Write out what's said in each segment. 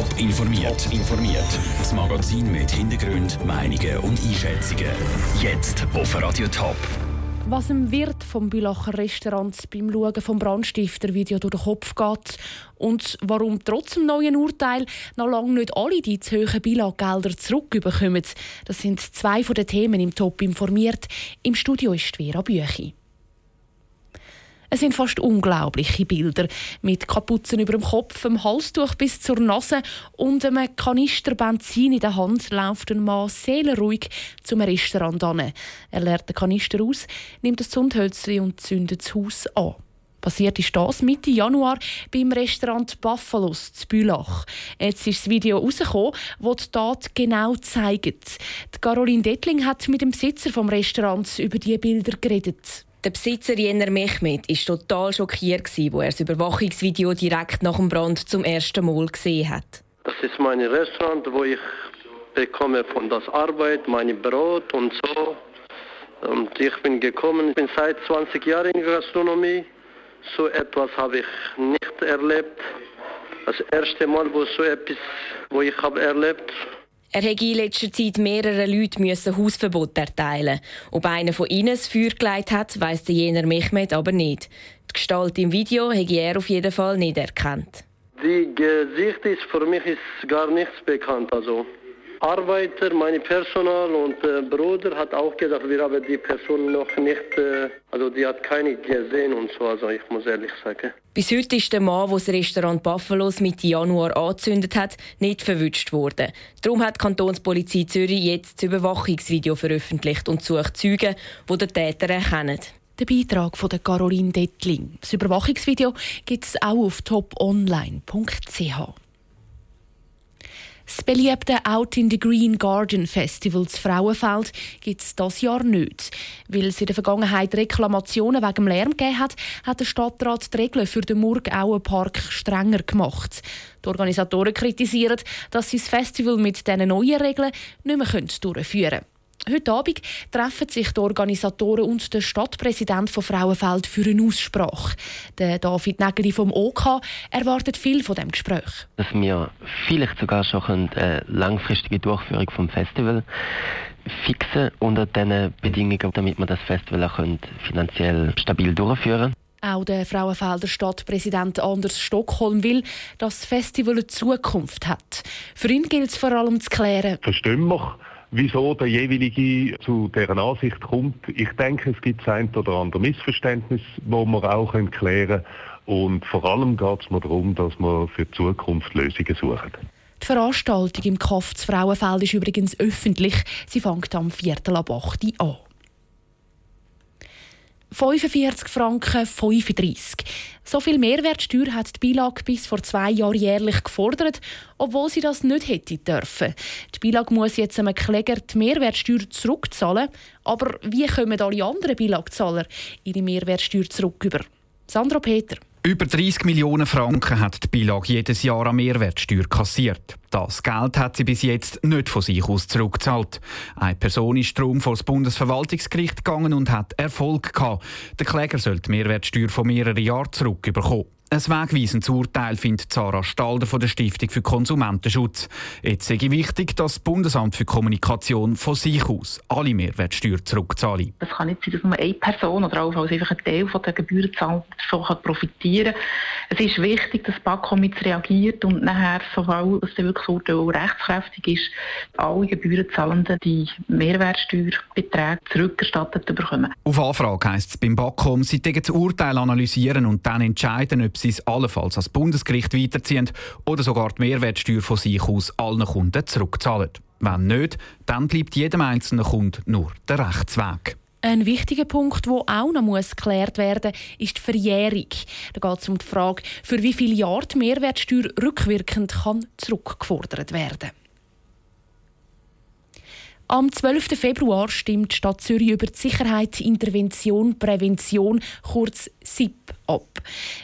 Top informiert. informiert. Das Magazin mit Hintergrund, Meinungen und Einschätzungen. Jetzt auf Radio Top. Was im Wirt vom Bülacher Restaurant beim Schauen vom Brandstifter-Video durch den Kopf geht und warum trotz dem neuen Urteil noch lange nicht alle die zu hohen Bilaggelder zurückbekommen, das sind zwei von den Themen im Top informiert. Im Studio ist Vera Büchi. Es sind fast unglaubliche Bilder mit Kapuzen über dem Kopf, dem Halstuch bis zur Nase und einem Kanister Benzin in der Hand läuft ein Mann seelenruhig zum Restaurant an. Er leert den Kanister aus, nimmt ein Zündhölzchen und zündet das Haus an. Passiert ist das Mitte Januar beim Restaurant Buffalos zu Bülach. Jetzt ist das Video rausgekommen, das die Tat genau zeigt. Die Caroline Dettling hat mit dem Besitzer vom Restaurants über diese Bilder geredet. Der Besitzer Jenner Mechmed war total schockiert, als er das Überwachungsvideo direkt nach dem Brand zum ersten Mal gesehen hat. Das ist mein Restaurant, wo ich bekomme von das Arbeit, mein Brot und so. Und ich bin gekommen, ich bin seit 20 Jahren in Gastronomie. So etwas habe ich nicht erlebt. Das erste Mal, wo so etwas, wo ich habe erlebt er hätte in letzter Zeit mehrere Leute müssen Hausverbot erteilen. Ob einer von ihnen das Feuer gelegt hat, weiss der jener Mehmet aber nicht. Die Gestalt im Video hätte er auf jeden Fall nicht erkannt. Die Gesicht ist für mich ist gar nichts bekannt. Also Arbeiter, mein Personal und äh, Bruder hat auch gesagt, wir haben die Person noch nicht, äh, also die hat keine gesehen und so, also ich muss ehrlich sagen. Bis heute ist der Mann, der das Restaurant Buffalos Mitte Januar angezündet hat, nicht verwünscht worden. Darum hat die Kantonspolizei Zürich jetzt das Überwachungsvideo veröffentlicht und sucht Zeugen, die den Täter erkennen. Der Beitrag von Caroline Dettling. Das Überwachungsvideo gibt es auch auf toponline.ch. Das beliebte Out in the Green Garden Festival zu Frauenfeld gibt es dieses Jahr nicht. Weil es in der Vergangenheit Reklamationen wegen dem Lärm gegeben hat, hat der Stadtrat die Regeln für den Murgauenpark strenger gemacht. Die Organisatoren kritisieren, dass sie das Festival mit diesen neuen Regeln nicht mehr durchführen können. Heute Abend treffen sich die Organisatoren und der Stadtpräsident von Frauenfeld für eine Aussprache. Der David Nägeli vom OK erwartet viel von dem Gespräch. Dass wir vielleicht sogar schon eine langfristige Durchführung vom Festival fixen unter diesen Bedingungen, damit wir das Festival auch finanziell stabil durchführen können. Auch der Frauenfelder Stadtpräsident Anders Stockholm will, dass das Festival eine Zukunft hat. Für ihn gilt es vor allem zu klären. Verstehen wir wieso der jeweilige zu deren Ansicht kommt. Ich denke, es gibt ein oder andere Missverständnis, wo wir auch klären können. Und vor allem geht es mir darum, dass wir für die Zukunft Lösungen suchen. Die Veranstaltung im Kaff Frauenfeld ist übrigens öffentlich. Sie fängt am Viertel ab 8 Uhr an. 45 Franken 35. So viel Mehrwertsteuer hat die Beilage bis vor zwei Jahren jährlich gefordert, obwohl sie das nicht hätte dürfen. Die Beilage muss jetzt einem Kläger die Mehrwertsteuer zurückzahlen. Aber wie kommen alle anderen Beilagezahler ihre Mehrwertsteuer zurück über? Sandra Peter. Über 30 Millionen Franken hat die Beilage jedes Jahr an Mehrwertsteuer kassiert. Das Geld hat sie bis jetzt nicht von sich aus zurückgezahlt. Eine Person ist darum vor das Bundesverwaltungsgericht gegangen und hat Erfolg gehabt. Der Kläger soll die Mehrwertsteuer von mehreren Jahren zurückbekommen. Ein wegweisendes Urteil findet Sarah Stalder von der Stiftung für Konsumentenschutz. Jetzt sei wichtig, dass das Bundesamt für Kommunikation von sich aus alle Mehrwertsteuer zurückzahlt. Es kann nicht sein, dass nur eine Person oder auch einfach ein Teil von der Gebührenzahlung davon profitieren kann. Es ist wichtig, dass BAKOM jetzt reagiert und nachher, sobald das wirklich Urteil rechtskräftig ist, alle Gebührenzahlenden die Mehrwertsteuerbeträge zurückerstattet bekommen. Auf Anfrage heisst es beim BAKOM, sie das Urteil analysieren und dann entscheiden, ob sie es allenfalls als Bundesgericht weiterziehen oder sogar die Mehrwertsteuer von sich aus allen Kunden zurückzahlen. Wenn nicht, dann bleibt jedem einzelnen Kunden nur der Rechtsweg. Ein wichtiger Punkt, der auch noch geklärt werden muss, ist die Verjährung. Da geht es um die Frage, für wie viele Jahre die Mehrwertsteuer rückwirkend kann zurückgefordert werden kann. Am 12. Februar stimmt die Stadt Zürich über die Sicherheit, Intervention, Prävention, kurz SIP, ab.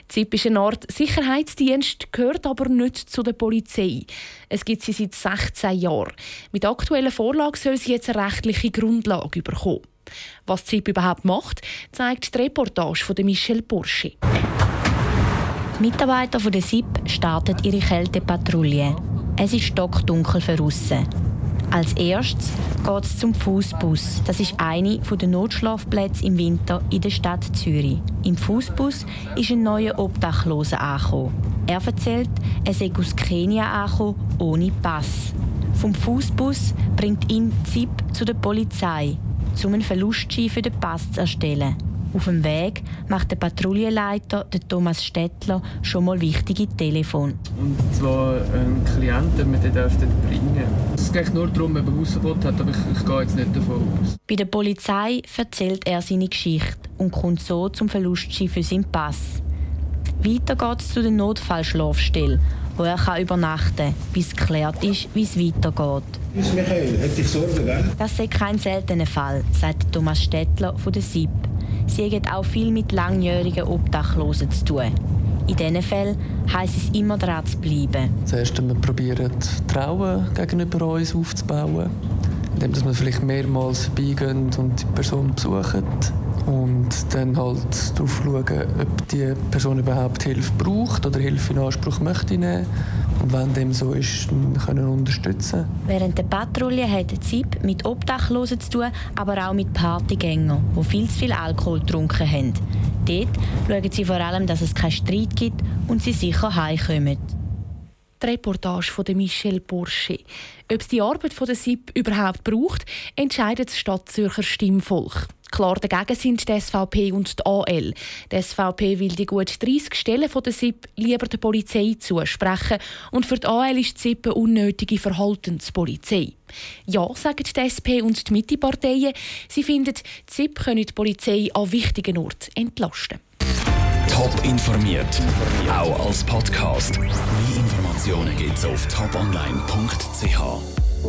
SIP ist eine Art Sicherheitsdienst, gehört aber nicht zu der Polizei. Es gibt sie seit 16 Jahren. Mit aktueller Vorlage soll sie jetzt eine rechtliche Grundlage bekommen. Was die SIP überhaupt macht, zeigt die Reportage von Michel Porsche. Die Mitarbeiter der SIP starten ihre Kältepatrouille. Es ist stockdunkel draussen. Als erstes geht es zum Fußbus. Das ist eine der Notschlafplätze im Winter in der Stadt Zürich. Im Fußbus ist ein neuer Obdachloser angekommen. Er erzählt, er sei aus Kenia angekommen, ohne Pass. Vom Fußbus bringt ihn ZIP zu der Polizei, um einen Verlustschein für den Pass zu erstellen. Auf dem Weg macht der Patrouillenleiter, der Thomas Stettler, schon mal wichtige Telefon. Und zwar einen Klienten, den man den bringen Es geht nur darum, ob er Hausverbot hat, aber ich, ich gehe jetzt nicht davon aus. Bei der Polizei erzählt er seine Geschichte und kommt so zum Verlustschein für seinen Pass. Weiter geht es zu der Notfallschlafstelle, wo er kann übernachten kann, bis geklärt ist, wie es weitergeht. Michael, hätte ich Sorgen, gell? Das ist kein seltener Fall, sagt Thomas Stettler von der SIP. Sie haben auch viel mit langjährigen Obdachlosen zu tun. In diesen Fällen heisst es immer dran zu bleiben. Zuerst wir Trauen gegenüber uns aufzubauen, indem wir vielleicht mehrmals vorbeigehen und die Person besuchen und dann halt darauf schauen, ob die Person überhaupt Hilfe braucht oder Hilfe in Anspruch möchte nehmen und wenn dem so ist, dann können wir unterstützen. Während der Patrouille hat ZIP mit Obdachlosen zu tun, aber auch mit Partygängern, die viel zu viel Alkohol getrunken haben. Dort schauen sie vor allem, dass es keinen Streit gibt und sie sicher heimkommen. Die Reportage von Michel Porsche. Ob es die Arbeit von der SIP überhaupt braucht, entscheidet das Stadtzürcher Stimmvolk. Klar dagegen sind die SVP und die AL. Die SVP will die gut 30 Stellen von der SIP lieber der Polizei zusprechen und für die AL ist die SIP eine unnötige Verhaltenspolizei. Ja, sagen die SP und die Mitteparteien. Sie finden, die SIP könne die Polizei an wichtigen Orten entlasten. Top informiert, auch als Podcast. Mehr Informationen gibt es auf toponline.ch.